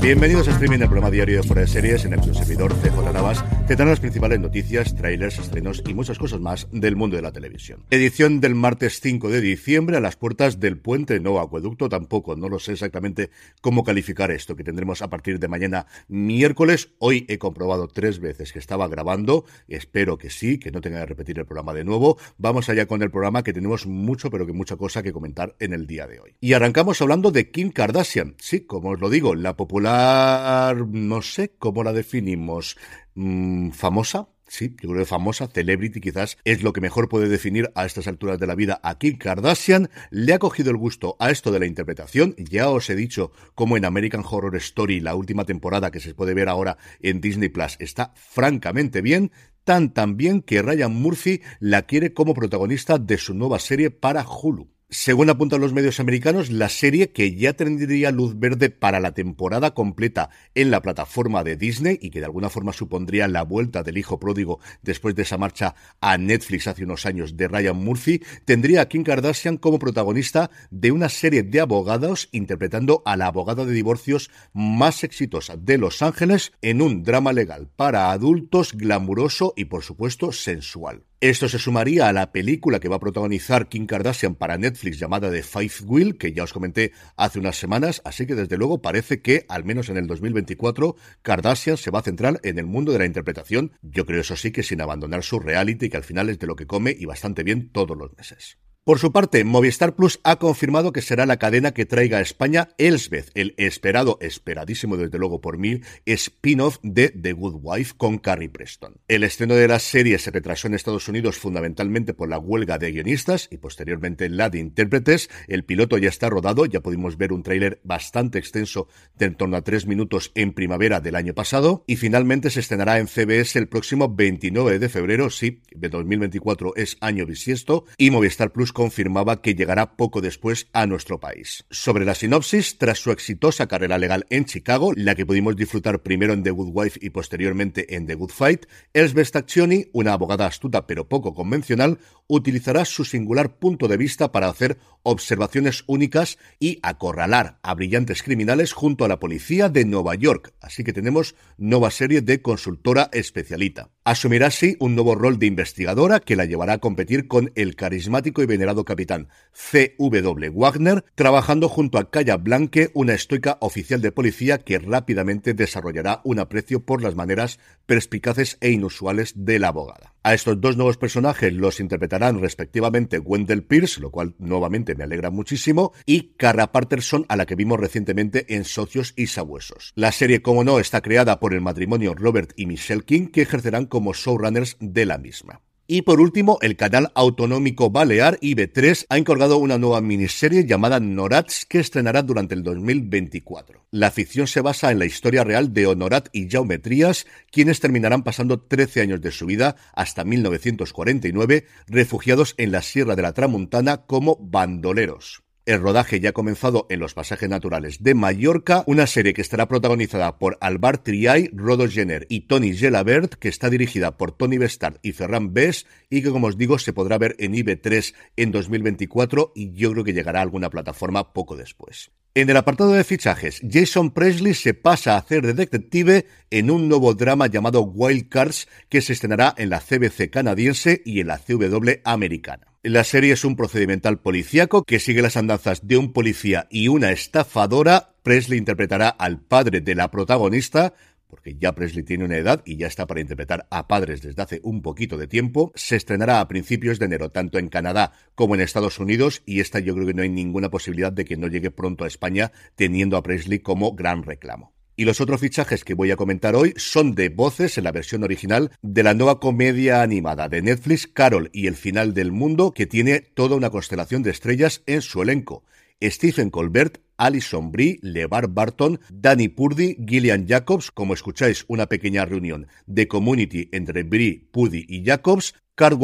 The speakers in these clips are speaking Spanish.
Bienvenidos a streaming del programa diario de Fuera de Series en el que servidor CJ Navas te dan las principales noticias, trailers, estrenos y muchas cosas más del mundo de la televisión. Edición del martes 5 de diciembre a las puertas del puente no acueducto tampoco, no lo sé exactamente cómo calificar esto que tendremos a partir de mañana miércoles. Hoy he comprobado tres veces que estaba grabando, espero que sí, que no tenga que repetir el programa de nuevo. Vamos allá con el programa que tenemos mucho pero que mucha cosa que comentar en el día de hoy. Y arrancamos hablando de Kim Kardashian. Sí, como os lo digo, la popular, no sé cómo la definimos, mm, famosa, Sí, yo creo que famosa, celebrity quizás es lo que mejor puede definir a estas alturas de la vida a Kim Kardashian. Le ha cogido el gusto a esto de la interpretación. Ya os he dicho cómo en American Horror Story, la última temporada que se puede ver ahora en Disney Plus, está francamente bien. Tan tan bien que Ryan Murphy la quiere como protagonista de su nueva serie para Hulu. Según apuntan los medios americanos, la serie que ya tendría luz verde para la temporada completa en la plataforma de Disney y que de alguna forma supondría la vuelta del hijo pródigo después de esa marcha a Netflix hace unos años de Ryan Murphy, tendría a Kim Kardashian como protagonista de una serie de abogados interpretando a la abogada de divorcios más exitosa de Los Ángeles en un drama legal para adultos glamuroso y por supuesto sensual. Esto se sumaría a la película que va a protagonizar Kim Kardashian para Netflix llamada The Five Wheel, que ya os comenté hace unas semanas, así que desde luego parece que, al menos en el 2024, Kardashian se va a centrar en el mundo de la interpretación, yo creo eso sí que sin abandonar su reality, que al final es de lo que come y bastante bien todos los meses. Por su parte, Movistar Plus ha confirmado que será la cadena que traiga a España Elsbeth, el esperado, esperadísimo desde luego por mí, spin-off de The Good Wife con Carrie Preston. El estreno de la serie se retrasó en Estados Unidos fundamentalmente por la huelga de guionistas y posteriormente la de intérpretes. El piloto ya está rodado, ya pudimos ver un tráiler bastante extenso de en torno a tres minutos en primavera del año pasado y finalmente se estrenará en CBS el próximo 29 de febrero, sí, de 2024 es año bisiesto y Movistar Plus confirmaba que llegará poco después a nuestro país. Sobre la sinopsis, tras su exitosa carrera legal en Chicago, la que pudimos disfrutar primero en The Good Wife y posteriormente en The Good Fight, Elsbeth Staccioni, una abogada astuta pero poco convencional, utilizará su singular punto de vista para hacer observaciones únicas y acorralar a brillantes criminales junto a la policía de Nueva York. Así que tenemos nueva serie de consultora especialita. Asumirá así un nuevo rol de investigadora que la llevará a competir con el carismático y venerado capitán C.W. Wagner, trabajando junto a Calla Blanque, una estoica oficial de policía que rápidamente desarrollará un aprecio por las maneras perspicaces e inusuales de la abogada. A estos dos nuevos personajes los interpretarán respectivamente Wendell Pierce, lo cual nuevamente me alegra muchísimo, y Cara Patterson, a la que vimos recientemente en Socios y Sabuesos. La serie, como no, está creada por el matrimonio Robert y Michelle King, que ejercerán como showrunners de la misma. Y por último, el canal autonómico Balear IB3 ha encargado una nueva miniserie llamada Norats que estrenará durante el 2024. La ficción se basa en la historia real de Honorat y Jaume Trías, quienes terminarán pasando 13 años de su vida hasta 1949 refugiados en la Sierra de la Tramuntana como bandoleros. El rodaje ya ha comenzado en los pasajes naturales de Mallorca, una serie que estará protagonizada por Albar Triay, Rodo Jenner y Tony Gelabert, que está dirigida por Tony Bestard y Ferran Bess y que, como os digo, se podrá ver en IB3 en 2024 y yo creo que llegará a alguna plataforma poco después. En el apartado de fichajes, Jason Presley se pasa a hacer de detective en un nuevo drama llamado Wild Cards que se estrenará en la CBC canadiense y en la CW americana. La serie es un procedimental policíaco que sigue las andanzas de un policía y una estafadora. Presley interpretará al padre de la protagonista, porque ya Presley tiene una edad y ya está para interpretar a padres desde hace un poquito de tiempo. Se estrenará a principios de enero, tanto en Canadá como en Estados Unidos, y esta yo creo que no hay ninguna posibilidad de que no llegue pronto a España, teniendo a Presley como gran reclamo. Y los otros fichajes que voy a comentar hoy son de voces en la versión original de la nueva comedia animada de Netflix, Carol y el final del mundo, que tiene toda una constelación de estrellas en su elenco. Stephen Colbert, Alison Brie, LeVar Barton, Danny Purdy, Gillian Jacobs, como escucháis, una pequeña reunión de community entre Brie, Purdy y Jacobs,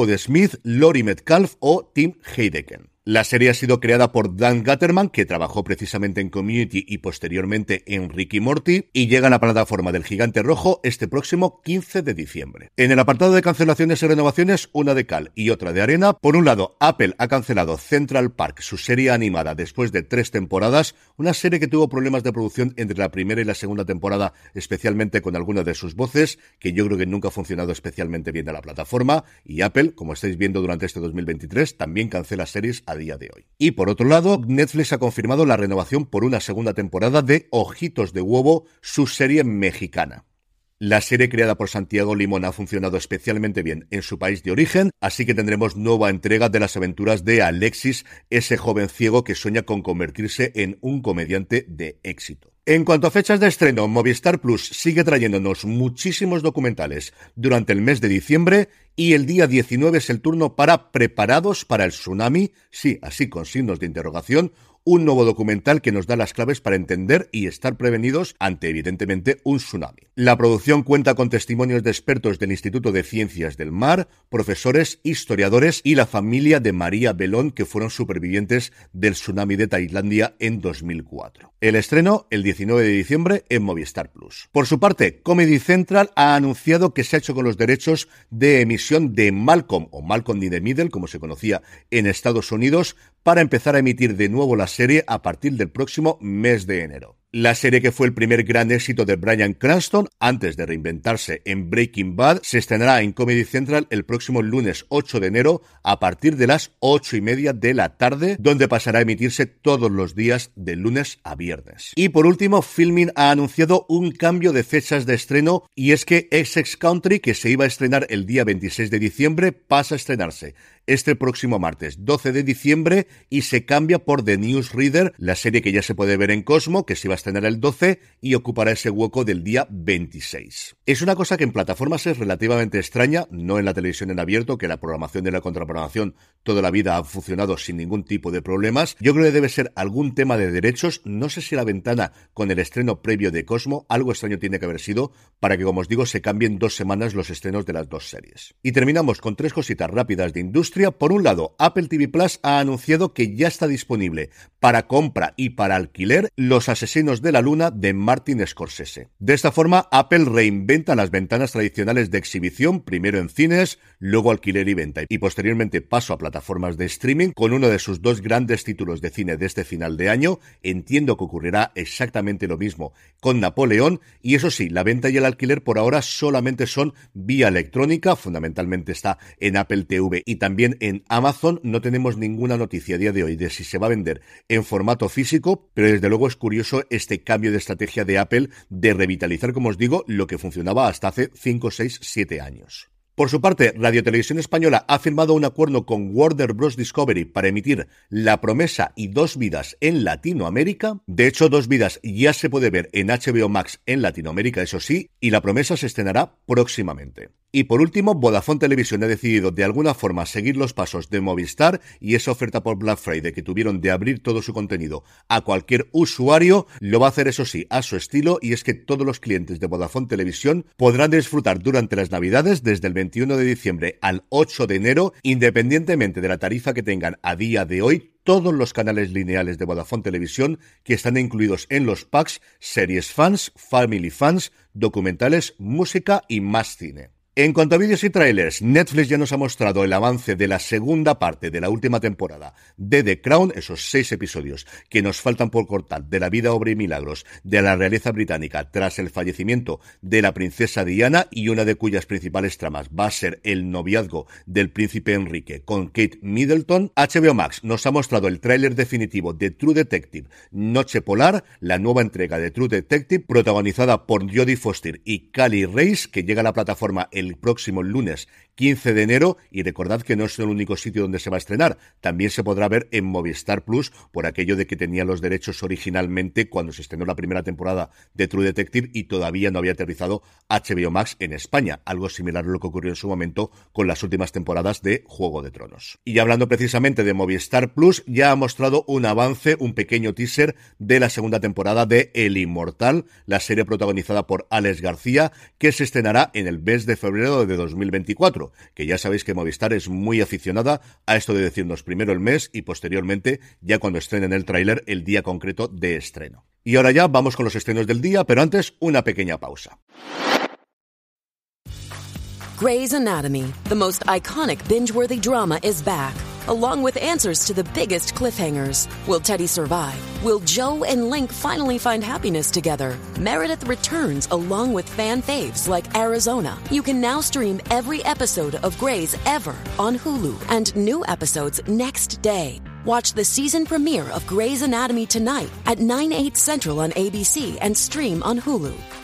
de Smith, Lori Metcalf o Tim Heideken. La serie ha sido creada por Dan Gatterman, que trabajó precisamente en Community y posteriormente en Ricky Morty, y llega a la plataforma del Gigante Rojo este próximo 15 de diciembre. En el apartado de cancelaciones y renovaciones, una de cal y otra de arena. Por un lado, Apple ha cancelado Central Park, su serie animada, después de tres temporadas, una serie que tuvo problemas de producción entre la primera y la segunda temporada, especialmente con algunas de sus voces, que yo creo que nunca ha funcionado especialmente bien de la plataforma, y Apple, como estáis viendo durante este 2023, también cancela series día de hoy. Y por otro lado, Netflix ha confirmado la renovación por una segunda temporada de Ojitos de Huevo, su serie mexicana. La serie creada por Santiago Limón ha funcionado especialmente bien en su país de origen, así que tendremos nueva entrega de las aventuras de Alexis, ese joven ciego que sueña con convertirse en un comediante de éxito. En cuanto a fechas de estreno, Movistar Plus sigue trayéndonos muchísimos documentales durante el mes de diciembre y el día 19 es el turno para Preparados para el Tsunami, sí, así con signos de interrogación, un nuevo documental que nos da las claves para entender y estar prevenidos ante, evidentemente, un tsunami. La producción cuenta con testimonios de expertos del Instituto de Ciencias del Mar, profesores, historiadores y la familia de María Belón, que fueron supervivientes del tsunami de Tailandia en 2004. El estreno el 19 de diciembre en Movistar Plus. Por su parte, Comedy Central ha anunciado que se ha hecho con los derechos de emisión de Malcolm o Malcolm in the Middle, como se conocía en Estados Unidos, para empezar a emitir de nuevo las serie a partir del próximo mes de enero. La serie que fue el primer gran éxito de Brian Cranston antes de reinventarse en Breaking Bad se estrenará en Comedy Central el próximo lunes 8 de enero a partir de las 8 y media de la tarde, donde pasará a emitirse todos los días de lunes a viernes. Y por último, Filming ha anunciado un cambio de fechas de estreno y es que Essex Country, que se iba a estrenar el día 26 de diciembre, pasa a estrenarse este próximo martes 12 de diciembre y se cambia por The Newsreader, la serie que ya se puede ver en Cosmo, que se va a estrenar el 12 y ocupará ese hueco del día 26. Es una cosa que en plataformas es relativamente extraña, no en la televisión en abierto, que la programación de la contraprogramación toda la vida ha funcionado sin ningún tipo de problemas. Yo creo que debe ser algún tema de derechos, no sé si la ventana con el estreno previo de Cosmo, algo extraño tiene que haber sido para que, como os digo, se cambien dos semanas los estrenos de las dos series. Y terminamos con tres cositas rápidas de industria por un lado, Apple TV Plus ha anunciado que ya está disponible para compra y para alquiler Los De la Luna de Martin Scorsese. De esta forma, Apple reinventa las ventanas tradicionales de exhibición, primero en cines, luego alquiler y venta, y posteriormente paso a plataformas de streaming con uno de sus dos grandes títulos de cine de este final de año. Entiendo que ocurrirá exactamente lo mismo con Napoleón, y eso sí, la venta y el alquiler por ahora solamente son vía electrónica, fundamentalmente está en Apple TV y también en Amazon no tenemos ninguna noticia a día de hoy de si se va a vender en formato físico, pero desde luego es curioso este cambio de estrategia de Apple de revitalizar, como os digo, lo que funcionaba hasta hace 5, 6, 7 años. Por su parte, Radio Televisión Española ha firmado un acuerdo con Warner Bros. Discovery para emitir La Promesa y Dos Vidas en Latinoamérica. De hecho, Dos Vidas ya se puede ver en HBO Max en Latinoamérica, eso sí, y La Promesa se estrenará próximamente. Y por último, Vodafone Televisión ha decidido de alguna forma seguir los pasos de Movistar y esa oferta por Black Friday que tuvieron de abrir todo su contenido a cualquier usuario, lo va a hacer eso sí, a su estilo y es que todos los clientes de Vodafone Televisión podrán disfrutar durante las Navidades desde el 21 de diciembre al 8 de enero, independientemente de la tarifa que tengan a día de hoy, todos los canales lineales de Vodafone Televisión que están incluidos en los packs, series fans, family fans, documentales, música y más cine. En cuanto a vídeos y trailers, Netflix ya nos ha mostrado el avance de la segunda parte de la última temporada de The Crown, esos seis episodios que nos faltan por cortar de la vida, obra y milagros de la realeza británica tras el fallecimiento de la princesa Diana y una de cuyas principales tramas va a ser el noviazgo del príncipe Enrique con Kate Middleton. HBO Max nos ha mostrado el tráiler definitivo de True Detective Noche Polar, la nueva entrega de True Detective protagonizada por Jodie Foster y Cali Reis que llega a la plataforma el el próximo lunes 15 de enero y recordad que no es el único sitio donde se va a estrenar, también se podrá ver en Movistar Plus por aquello de que tenía los derechos originalmente cuando se estrenó la primera temporada de True Detective y todavía no había aterrizado HBO Max en España, algo similar a lo que ocurrió en su momento con las últimas temporadas de Juego de Tronos. Y hablando precisamente de Movistar Plus, ya ha mostrado un avance, un pequeño teaser de la segunda temporada de El Inmortal, la serie protagonizada por Alex García, que se estrenará en el mes de febrero de 2024 que ya sabéis que Movistar es muy aficionada a esto de decirnos primero el mes y posteriormente, ya cuando estrenen el tráiler, el día concreto de estreno. Y ahora ya vamos con los estrenos del día, pero antes una pequeña pausa. Grey's Anatomy, the most iconic binge-worthy drama is back. Along with answers to the biggest cliffhangers. Will Teddy survive? Will Joe and Link finally find happiness together? Meredith returns along with fan faves like Arizona. You can now stream every episode of Grey's ever on Hulu and new episodes next day. Watch the season premiere of Grey's Anatomy tonight at 9, 8 central on ABC and stream on Hulu.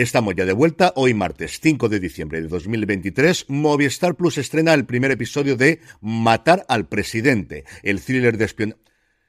Estamos ya de vuelta. Hoy, martes 5 de diciembre de 2023, Movistar Plus estrena el primer episodio de Matar al Presidente, el thriller de espionaje.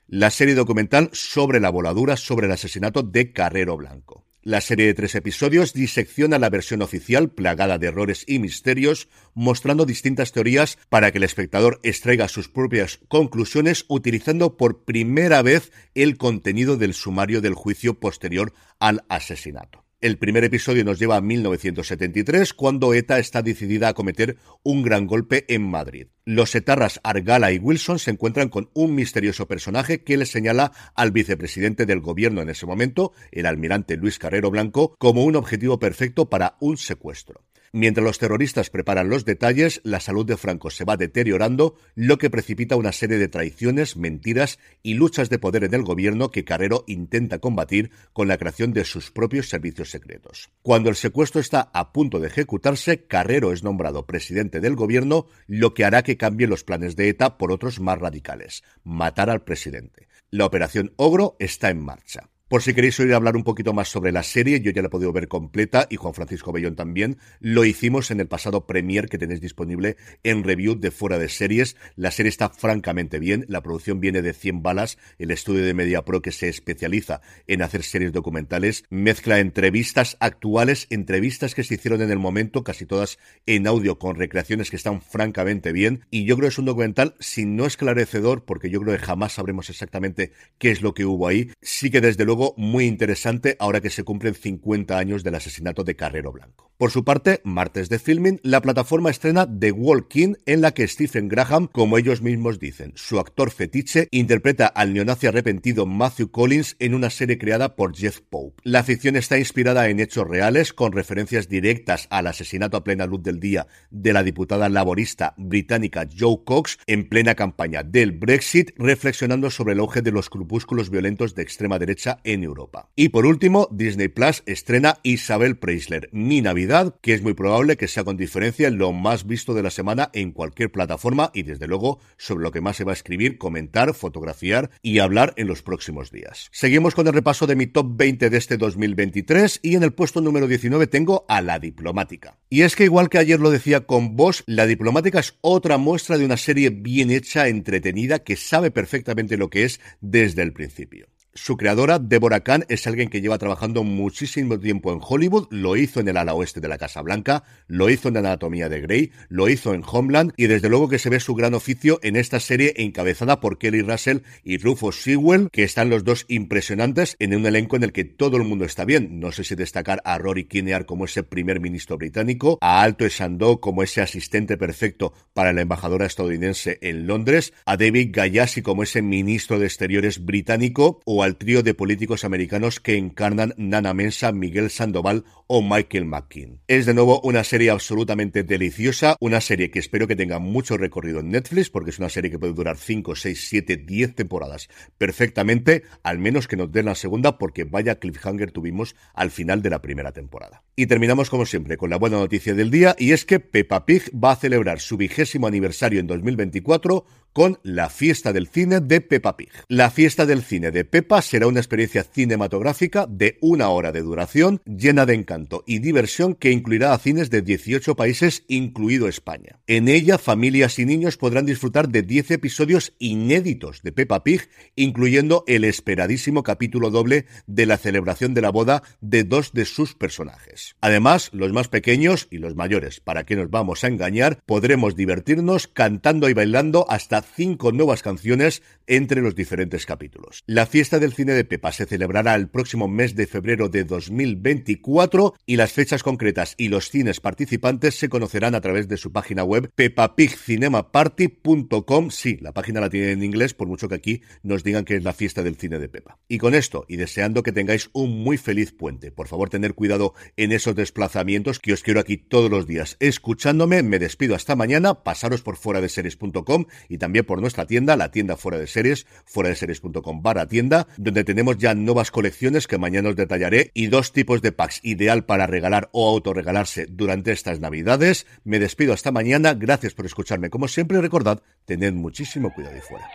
La serie documental sobre la voladura sobre el asesinato de Carrero Blanco. La serie de tres episodios disecciona la versión oficial plagada de errores y misterios, mostrando distintas teorías para que el espectador extraiga sus propias conclusiones utilizando por primera vez el contenido del sumario del juicio posterior al asesinato. El primer episodio nos lleva a 1973, cuando ETA está decidida a cometer un gran golpe en Madrid. Los etarras Argala y Wilson se encuentran con un misterioso personaje que les señala al vicepresidente del gobierno en ese momento, el almirante Luis Carrero Blanco, como un objetivo perfecto para un secuestro. Mientras los terroristas preparan los detalles, la salud de Franco se va deteriorando, lo que precipita una serie de traiciones, mentiras y luchas de poder en el gobierno que Carrero intenta combatir con la creación de sus propios servicios secretos. Cuando el secuestro está a punto de ejecutarse, Carrero es nombrado presidente del gobierno, lo que hará que cambie los planes de ETA por otros más radicales, matar al presidente. La operación Ogro está en marcha. Por si queréis oír hablar un poquito más sobre la serie, yo ya la he podido ver completa y Juan Francisco Bellón también. Lo hicimos en el pasado Premier que tenéis disponible en review de fuera de series. La serie está francamente bien, la producción viene de 100 balas, el estudio de Media Pro que se especializa en hacer series documentales, mezcla entrevistas actuales, entrevistas que se hicieron en el momento, casi todas en audio con recreaciones que están francamente bien y yo creo que es un documental, si no esclarecedor, porque yo creo que jamás sabremos exactamente qué es lo que hubo ahí, sí que desde luego muy interesante ahora que se cumplen 50 años del asesinato de Carrero Blanco. Por su parte, martes de filming, la plataforma estrena The Walking, en la que Stephen Graham, como ellos mismos dicen, su actor fetiche, interpreta al neonazi arrepentido Matthew Collins en una serie creada por Jeff Pope. La ficción está inspirada en hechos reales, con referencias directas al asesinato a plena luz del día de la diputada laborista británica Joe Cox en plena campaña del Brexit, reflexionando sobre el auge de los crepúsculos violentos de extrema derecha Europa. Y por último, Disney Plus estrena Isabel Preisler, Mi Navidad, que es muy probable que sea con diferencia lo más visto de la semana en cualquier plataforma y desde luego sobre lo que más se va a escribir, comentar, fotografiar y hablar en los próximos días. Seguimos con el repaso de mi top 20 de este 2023 y en el puesto número 19 tengo a La Diplomática. Y es que igual que ayer lo decía con vos, La Diplomática es otra muestra de una serie bien hecha, entretenida, que sabe perfectamente lo que es desde el principio. Su creadora, Deborah Kahn, es alguien que lleva trabajando muchísimo tiempo en Hollywood, lo hizo en el ala oeste de la Casa Blanca, lo hizo en Anatomía de Grey, lo hizo en Homeland y desde luego que se ve su gran oficio en esta serie encabezada por Kelly Russell y Rufus Sewell, que están los dos impresionantes en un elenco en el que todo el mundo está bien. No sé si destacar a Rory Kinnear como ese primer ministro británico, a Alto Esandó como ese asistente perfecto para la embajadora estadounidense en Londres, a David Gayassi como ese ministro de Exteriores británico o al trío de políticos americanos que encarnan Nana Mensa, Miguel Sandoval o Michael McKean. Es de nuevo una serie absolutamente deliciosa, una serie que espero que tenga mucho recorrido en Netflix, porque es una serie que puede durar 5, 6, 7, 10 temporadas perfectamente, al menos que nos den la segunda, porque vaya cliffhanger tuvimos al final de la primera temporada. Y terminamos como siempre con la buena noticia del día, y es que Peppa Pig va a celebrar su vigésimo aniversario en 2024 con la fiesta del cine de Peppa Pig. La fiesta del cine de Peppa será una experiencia cinematográfica de una hora de duración, llena de encanto y diversión que incluirá a cines de 18 países, incluido España. En ella, familias y niños podrán disfrutar de 10 episodios inéditos de Peppa Pig, incluyendo el esperadísimo capítulo doble de la celebración de la boda de dos de sus personajes. Además, los más pequeños y los mayores, para que nos vamos a engañar, podremos divertirnos cantando y bailando hasta cinco nuevas canciones entre los diferentes capítulos. La fiesta del cine de Pepa se celebrará el próximo mes de febrero de 2024 y las fechas concretas y los cines participantes se conocerán a través de su página web pepapigcinemaparty.com. Sí, la página la tiene en inglés, por mucho que aquí nos digan que es la fiesta del cine de Pepa. Y con esto, y deseando que tengáis un muy feliz puente, por favor tener cuidado en esos desplazamientos que os quiero aquí todos los días escuchándome. Me despido hasta mañana, pasaros por fuera de series.com y también también por nuestra tienda, la tienda fuera de series, fuera de series.com barra tienda, donde tenemos ya nuevas colecciones que mañana os detallaré y dos tipos de packs ideal para regalar o autorregalarse durante estas navidades. Me despido hasta mañana, gracias por escucharme como siempre recordad, tened muchísimo cuidado y fuera.